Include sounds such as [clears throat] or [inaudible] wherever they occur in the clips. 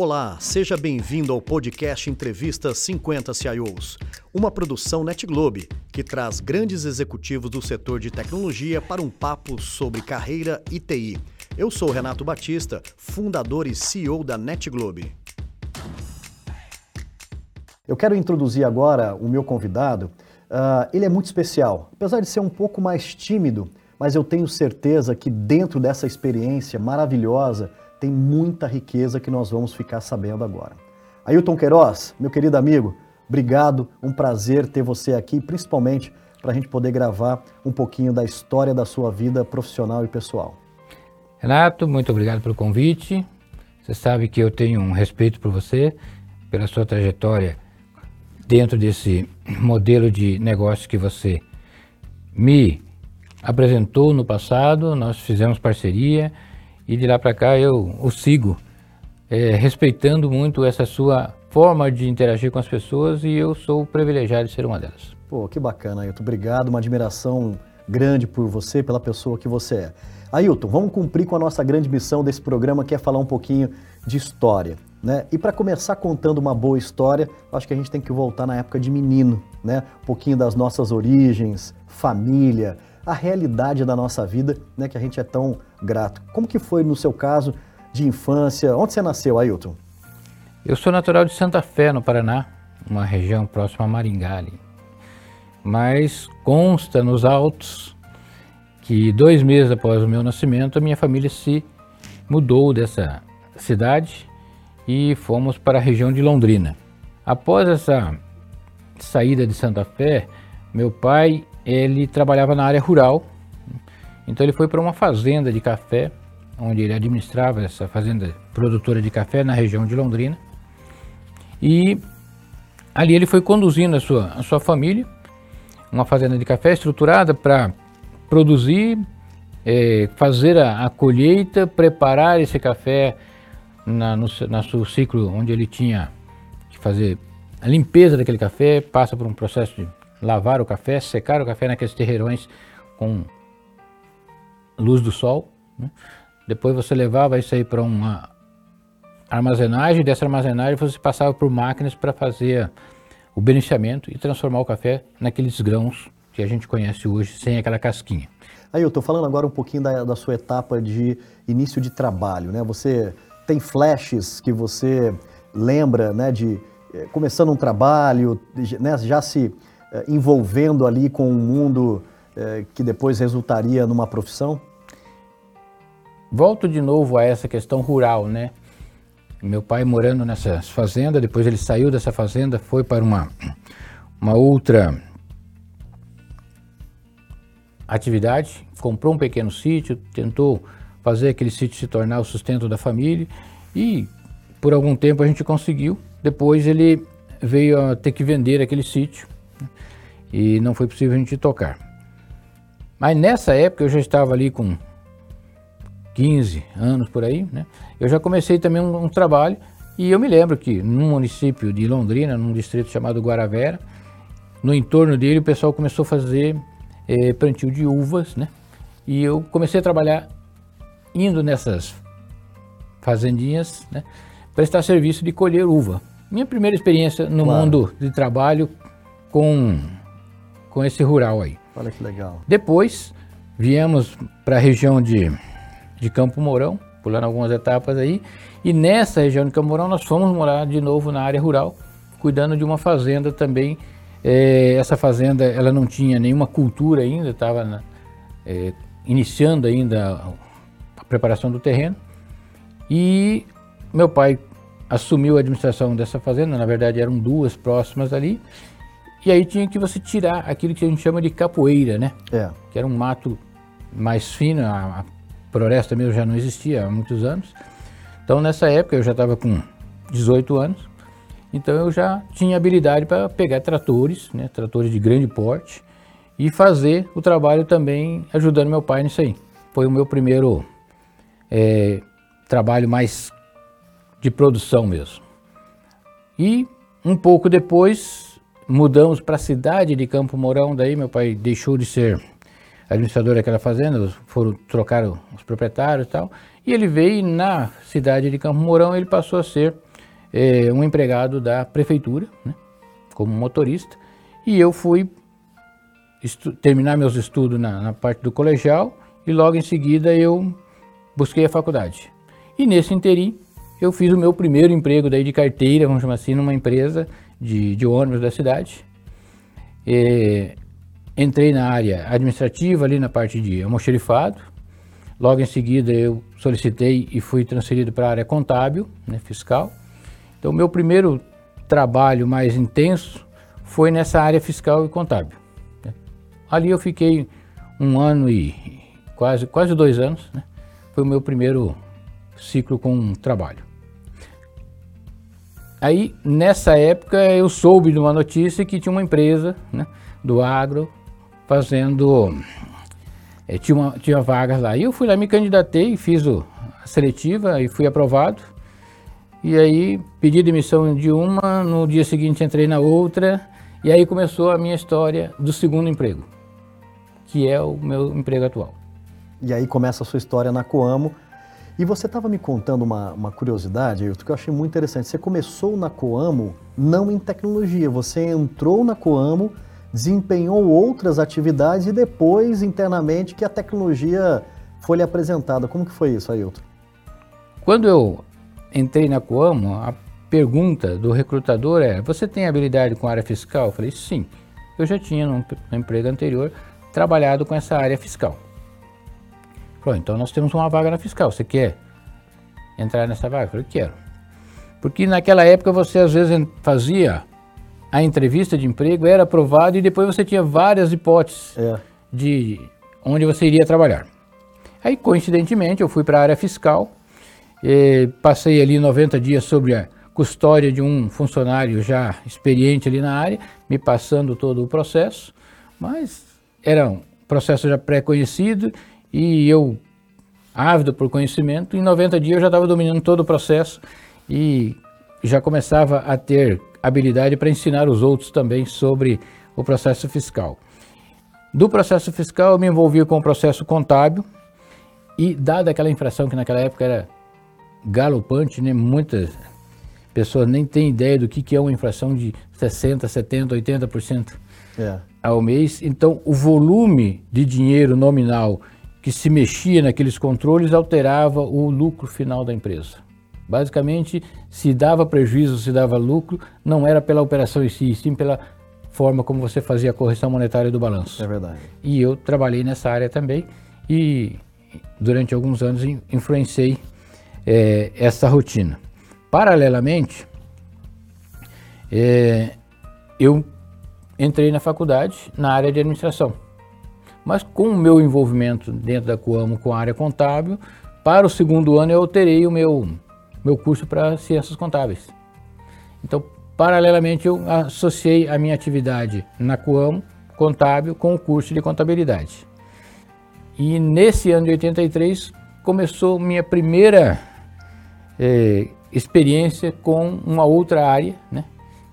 Olá, seja bem-vindo ao podcast Entrevista 50 CIOs, uma produção NetGlobe que traz grandes executivos do setor de tecnologia para um papo sobre carreira e TI. Eu sou Renato Batista, fundador e CEO da NetGlobe. Eu quero introduzir agora o meu convidado. Uh, ele é muito especial, apesar de ser um pouco mais tímido, mas eu tenho certeza que dentro dessa experiência maravilhosa tem muita riqueza que nós vamos ficar sabendo agora. Ailton Queiroz, meu querido amigo, obrigado, um prazer ter você aqui, principalmente para a gente poder gravar um pouquinho da história da sua vida profissional e pessoal. Renato, muito obrigado pelo convite. Você sabe que eu tenho um respeito por você, pela sua trajetória dentro desse modelo de negócio que você me apresentou no passado, nós fizemos parceria e de lá para cá eu o sigo, é, respeitando muito essa sua forma de interagir com as pessoas e eu sou privilegiado de ser uma delas. Pô, que bacana, Ailton. Obrigado, uma admiração grande por você, pela pessoa que você é. Ailton, vamos cumprir com a nossa grande missão desse programa, que é falar um pouquinho de história. Né? E para começar contando uma boa história, acho que a gente tem que voltar na época de menino, né? Um pouquinho das nossas origens, família, a realidade da nossa vida, né, que a gente é tão grato. Como que foi no seu caso de infância? Onde você nasceu, Ailton? Eu sou natural de Santa Fé, no Paraná, uma região próxima a Maringá. Ali. Mas consta nos autos que dois meses após o meu nascimento, a minha família se mudou dessa cidade e fomos para a região de Londrina. Após essa saída de Santa Fé, meu pai ele trabalhava na área rural, então ele foi para uma fazenda de café, onde ele administrava essa fazenda produtora de café na região de Londrina. E ali ele foi conduzindo a sua, a sua família, uma fazenda de café estruturada para produzir, é, fazer a, a, colheita, preparar esse café na, no, na seu ciclo onde ele tinha que fazer a limpeza daquele café, passa por um processo de lavar o café, secar o café naqueles terreirões com luz do sol. Né? Depois você levava isso aí para uma armazenagem, dessa armazenagem você passava por máquinas para fazer o beneficiamento e transformar o café naqueles grãos que a gente conhece hoje, sem aquela casquinha. Aí eu estou falando agora um pouquinho da, da, sua etapa de início de trabalho, né? Você tem flashes que você lembra, né, de eh, começando um trabalho, né, já se eh, envolvendo ali com um mundo eh, que depois resultaria numa profissão? Volto de novo a essa questão rural, né? Meu pai morando nessa fazenda, depois ele saiu dessa fazenda, foi para uma, uma outra atividade, comprou um pequeno sítio, tentou fazer aquele sítio se tornar o sustento da família e por algum tempo a gente conseguiu. Depois ele veio a ter que vender aquele sítio e não foi possível a gente tocar. Mas nessa época eu já estava ali com 15 anos por aí, né? Eu já comecei também um, um trabalho e eu me lembro que num município de Londrina, num distrito chamado Guaravera, no entorno dele o pessoal começou a fazer é, plantio de uvas, né? E eu comecei a trabalhar indo nessas fazendinhas, né? Prestar serviço de colher uva. Minha primeira experiência no claro. mundo de trabalho com com esse rural aí. Olha que legal. Depois viemos para a região de, de Campo Mourão, pulando algumas etapas aí, e nessa região de Campo Mourão nós fomos morar de novo na área rural, cuidando de uma fazenda também. É, essa fazenda ela não tinha nenhuma cultura ainda, estava é, iniciando ainda a preparação do terreno. E meu pai assumiu a administração dessa fazenda, na verdade eram duas próximas ali, e aí tinha que você tirar aquilo que a gente chama de capoeira, né? É. Que era um mato mais fino, a, a floresta mesmo já não existia há muitos anos. Então nessa época eu já estava com 18 anos, então eu já tinha habilidade para pegar tratores, né, tratores de grande porte, e fazer o trabalho também ajudando meu pai nisso aí. Foi o meu primeiro é, trabalho mais de produção mesmo. E um pouco depois mudamos para a cidade de Campo Mourão, daí meu pai deixou de ser administrador daquela fazenda, foram trocar os proprietários e tal, e ele veio na cidade de Campo Mourão, ele passou a ser é, um empregado da prefeitura, né, como motorista, e eu fui terminar meus estudos na, na, parte do colegial e logo em seguida eu busquei a faculdade. E nesse interim eu fiz o meu primeiro emprego daí de carteira, vamos chamar assim, numa empresa de, de ônibus da cidade. E, entrei na área administrativa, ali na parte de almoxerifado. Logo em seguida eu solicitei e fui transferido para a área contábil, né, fiscal. Então, meu primeiro trabalho mais intenso foi nessa área fiscal e contábil. Né. Ali eu fiquei um ano e quase, quase dois anos. Né. Foi o meu primeiro ciclo com trabalho. Aí, nessa época, eu soube de uma notícia que tinha uma empresa né, do agro fazendo. É, tinha, uma, tinha vagas lá. E eu fui lá, me candidatei, fiz o, a seletiva e fui aprovado. E aí pedi demissão de uma, no dia seguinte entrei na outra. E aí começou a minha história do segundo emprego, que é o meu emprego atual. E aí começa a sua história na Coamo e você estava me contando uma, uma curiosidade, Ailton, que eu achei muito interessante. Você começou na Coamo não em tecnologia, você entrou na Coamo, desempenhou outras atividades e depois, internamente, que a tecnologia foi lhe apresentada. Como que foi isso, Ailton? Quando eu entrei na Coamo, a pergunta do recrutador é: Você tem habilidade com área fiscal? Eu falei: Sim. Eu já tinha, no emprego anterior, trabalhado com essa área fiscal. Falou, então nós temos uma vaga na fiscal, você quer entrar nessa vaga? Eu falei, quero. Porque naquela época você às vezes fazia a entrevista de emprego, era aprovado e depois você tinha várias hipóteses é. de onde você iria trabalhar. Aí, coincidentemente, eu fui para a área fiscal, passei ali 90 dias sobre a custódia de um funcionário já experiente ali na área, me passando todo o processo, mas era um processo já pré-conhecido e eu, ávido por conhecimento, em 90 dias eu já estava dominando todo o processo e já começava a ter habilidade para ensinar os outros também sobre o processo fiscal. Do processo fiscal eu me envolvi com o processo contábil e dada aquela infração que naquela época era galopante, né, muitas pessoas nem têm ideia do que, que é uma infração de 60, 70, 80% é. ao mês. Então o volume de dinheiro nominal que se mexia naqueles controles alterava o lucro final da empresa. Basicamente, se dava prejuízo, se dava lucro, não era pela operação em si, sim pela forma como você fazia a correção monetária do balanço. É verdade. E eu trabalhei nessa área também e durante alguns anos influenciei é, essa rotina. Paralelamente, é, eu entrei na faculdade na área de administração. Mas com o meu envolvimento dentro da Coamo com a área contábil, para o segundo ano eu alterei o meu, meu curso para ciências contábeis. Então, paralelamente, eu associei a minha atividade na Coamo contábil com o curso de contabilidade. E nesse ano de 83 começou minha primeira eh, experiência com uma outra área, né?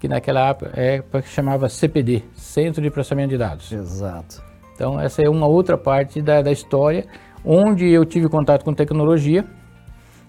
que naquela época chamava CPD, Centro de Processamento de Dados. Exato. Então, essa é uma outra parte da, da história, onde eu tive contato com tecnologia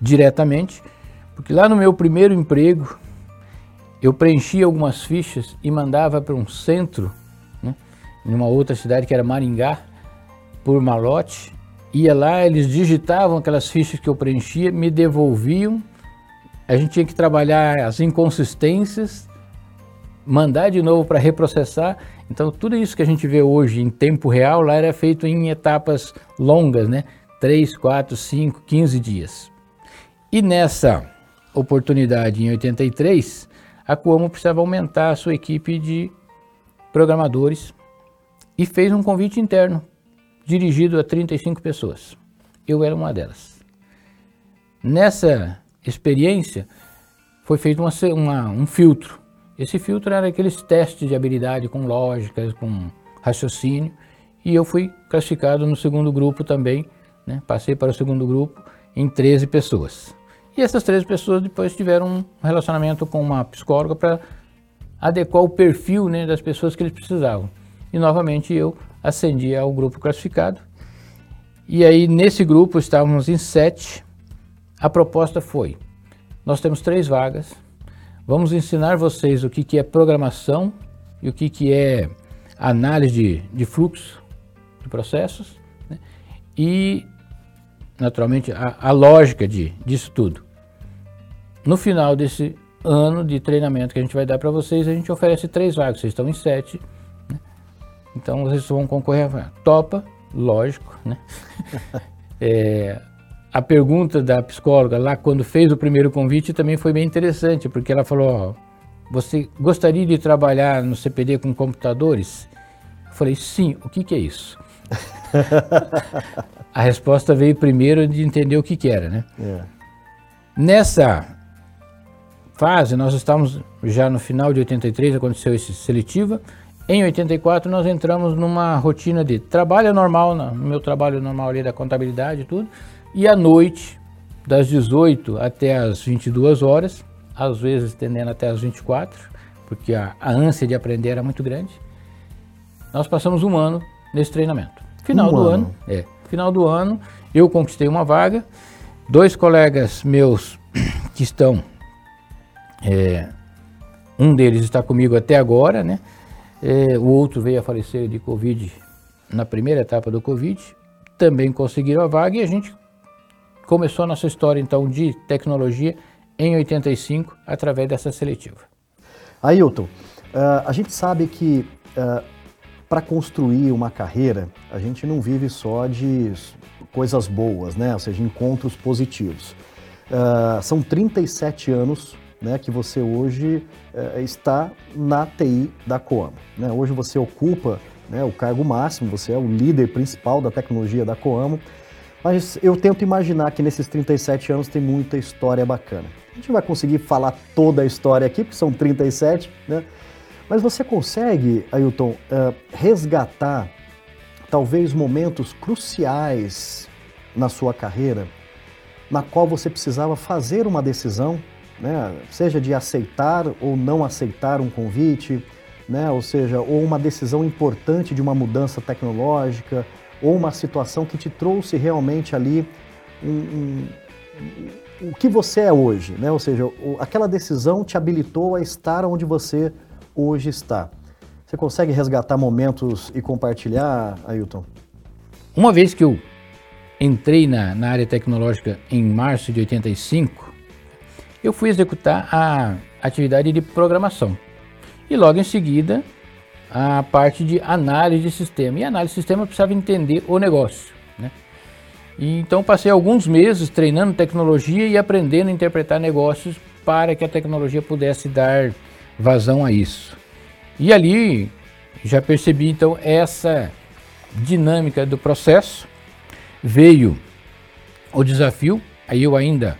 diretamente, porque lá no meu primeiro emprego, eu preenchia algumas fichas e mandava para um centro, né, em uma outra cidade que era Maringá, por malote. Ia lá, eles digitavam aquelas fichas que eu preenchia, me devolviam. A gente tinha que trabalhar as inconsistências, mandar de novo para reprocessar então, tudo isso que a gente vê hoje em tempo real, lá era feito em etapas longas, né? 3, 4, 5, 15 dias. E nessa oportunidade, em 83, a Cuomo precisava aumentar a sua equipe de programadores e fez um convite interno, dirigido a 35 pessoas. Eu era uma delas. Nessa experiência, foi feito uma, uma, um filtro esse filtro era aqueles testes de habilidade com lógicas, com raciocínio, e eu fui classificado no segundo grupo também, né? passei para o segundo grupo em 13 pessoas. E essas 13 pessoas depois tiveram um relacionamento com uma psicóloga para adequar o perfil né, das pessoas que eles precisavam. E novamente eu ascendi ao grupo classificado. E aí nesse grupo estávamos em sete. A proposta foi: nós temos três vagas, Vamos ensinar vocês o que, que é programação e o que, que é análise de, de fluxo de processos né? e, naturalmente, a, a lógica de, disso tudo. No final desse ano de treinamento que a gente vai dar para vocês, a gente oferece três vagas, vocês estão em sete, né? então vocês vão concorrer a topa, lógico, né? [laughs] é, a pergunta da psicóloga lá quando fez o primeiro convite também foi bem interessante, porque ela falou, ó, você gostaria de trabalhar no CPD com computadores? Eu falei, sim, o que, que é isso? [laughs] a resposta veio primeiro de entender o que, que era, né? É. Nessa fase, nós estávamos já no final de 83, aconteceu esse seletiva. Em 84, nós entramos numa rotina de trabalho normal, no meu trabalho normal ali da contabilidade e tudo, e à noite, das 18 até as 22 horas, às vezes tendendo até as 24, porque a, a ânsia de aprender era muito grande. Nós passamos um ano nesse treinamento. Final um do ano. ano, é, final do ano, eu conquistei uma vaga. Dois colegas meus [clears throat] que estão, é, um deles está comigo até agora, né? É, o outro veio a falecer de Covid na primeira etapa do Covid. Também conseguiram a vaga e a gente começou a nossa história então de tecnologia em 85 através dessa seletiva. Ailton, uh, a gente sabe que uh, para construir uma carreira a gente não vive só de coisas boas, né? Ou seja, encontros positivos. Uh, são 37 anos né, que você hoje está na TI da Coamo. Né? Hoje você ocupa né, o cargo máximo, você é o líder principal da tecnologia da Coamo. Mas eu tento imaginar que nesses 37 anos tem muita história bacana. A gente vai conseguir falar toda a história aqui, porque são 37, né? Mas você consegue, Ailton, uh, resgatar talvez momentos cruciais na sua carreira, na qual você precisava fazer uma decisão, né? seja de aceitar ou não aceitar um convite, né? ou seja, ou uma decisão importante de uma mudança tecnológica, ou uma situação que te trouxe realmente ali um, um, um, o que você é hoje, né? Ou seja, o, aquela decisão te habilitou a estar onde você hoje está. Você consegue resgatar momentos e compartilhar, Ailton? Uma vez que eu entrei na, na área tecnológica em março de 85, eu fui executar a atividade de programação. E logo em seguida a parte de análise de sistema. E análise de sistema precisava entender o negócio. Né? E, então passei alguns meses treinando tecnologia e aprendendo a interpretar negócios para que a tecnologia pudesse dar vazão a isso. E ali já percebi então essa dinâmica do processo. Veio o desafio, aí eu ainda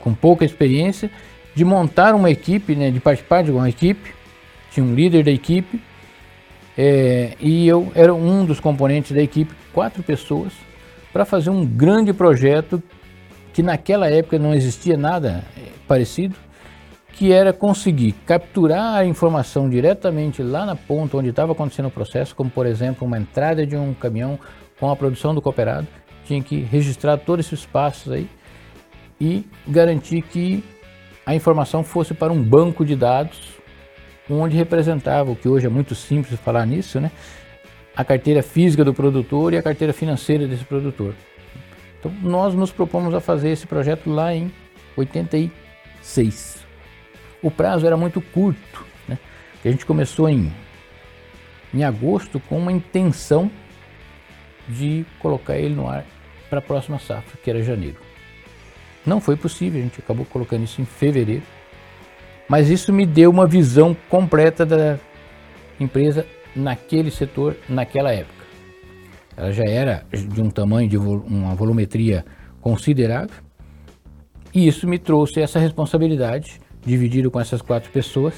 com pouca experiência, de montar uma equipe, né, de participar de uma equipe tinha um líder da equipe é, e eu era um dos componentes da equipe, quatro pessoas, para fazer um grande projeto que naquela época não existia nada é, parecido, que era conseguir capturar a informação diretamente lá na ponta onde estava acontecendo o processo, como por exemplo uma entrada de um caminhão com a produção do cooperado, tinha que registrar todos esses passos aí e garantir que a informação fosse para um banco de dados onde representava, o que hoje é muito simples falar nisso, né? a carteira física do produtor e a carteira financeira desse produtor. Então nós nos propomos a fazer esse projeto lá em 86. O prazo era muito curto, né? a gente começou em, em agosto com uma intenção de colocar ele no ar para a próxima safra, que era janeiro. Não foi possível, a gente acabou colocando isso em fevereiro mas isso me deu uma visão completa da empresa naquele setor, naquela época. Ela já era de um tamanho, de uma volumetria considerável, e isso me trouxe essa responsabilidade, dividido com essas quatro pessoas,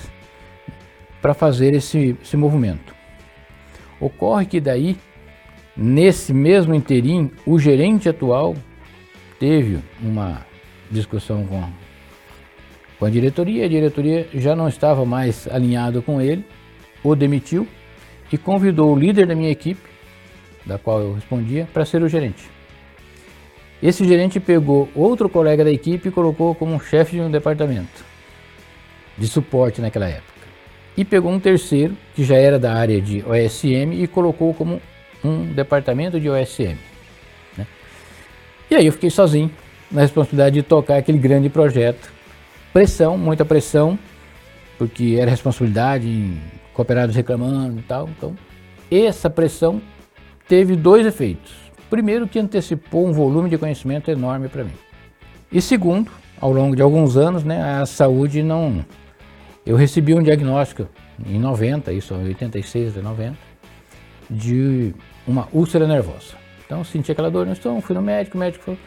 para fazer esse, esse movimento. Ocorre que daí, nesse mesmo interim, o gerente atual teve uma discussão com com a diretoria. A diretoria já não estava mais alinhada com ele, o demitiu e convidou o líder da minha equipe, da qual eu respondia, para ser o gerente. Esse gerente pegou outro colega da equipe e colocou como chefe de um departamento. de suporte naquela época. E pegou um terceiro, que já era da área de OSM, e colocou como um departamento de OSM. Né? E aí eu fiquei sozinho na responsabilidade de tocar aquele grande projeto. Pressão, muita pressão, porque era responsabilidade, cooperados reclamando e tal. Então, essa pressão teve dois efeitos. Primeiro, que antecipou um volume de conhecimento enorme para mim. E segundo, ao longo de alguns anos, né, a saúde não. Eu recebi um diagnóstico em 90, isso em 86, 90, de uma úlcera nervosa. Então, senti aquela dor no estômago, fui no médico, o médico falou,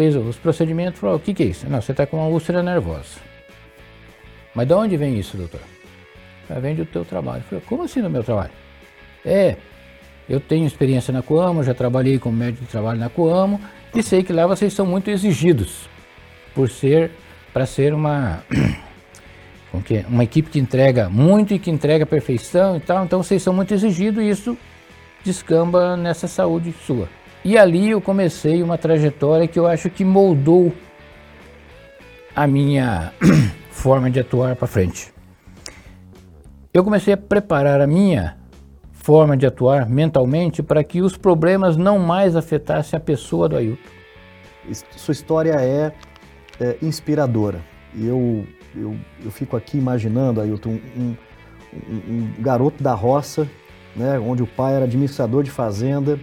fez os procedimentos, falou, o que, que é isso? Não, você está com uma úlcera nervosa. Mas de onde vem isso, doutor? Ah, vem do teu trabalho. Falei, como assim no meu trabalho? É, eu tenho experiência na Coamo, já trabalhei como médico de trabalho na Coamo e sei que lá vocês são muito exigidos por ser, para ser uma, [clears throat] uma equipe que entrega muito e que entrega perfeição e tal. Então vocês são muito exigidos e isso descamba nessa saúde sua. E ali eu comecei uma trajetória que eu acho que moldou a minha [clears throat] forma de atuar para frente. Eu comecei a preparar a minha forma de atuar mentalmente para que os problemas não mais afetassem a pessoa do Ailton. Sua história é, é inspiradora. E eu, eu, eu fico aqui imaginando, Ailton, um, um, um garoto da roça, né, onde o pai era administrador de fazenda,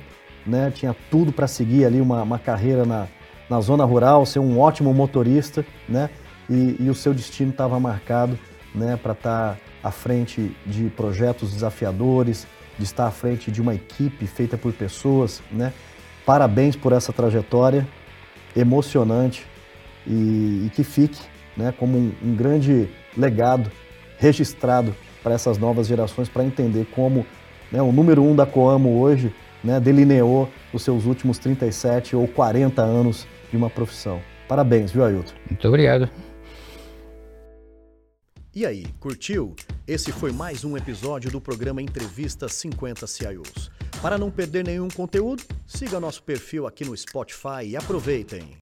né, tinha tudo para seguir ali uma, uma carreira na, na zona rural, ser um ótimo motorista, né? E, e o seu destino estava marcado, né, para estar tá à frente de projetos desafiadores, de estar à frente de uma equipe feita por pessoas, né? Parabéns por essa trajetória emocionante e, e que fique, né, como um, um grande legado registrado para essas novas gerações para entender como né, o número um da Coamo hoje né, delineou os seus últimos 37 ou 40 anos de uma profissão. Parabéns, viu, Ailton? Muito obrigado. E aí, curtiu? Esse foi mais um episódio do programa Entrevista 50 CIOs. Para não perder nenhum conteúdo, siga nosso perfil aqui no Spotify e aproveitem!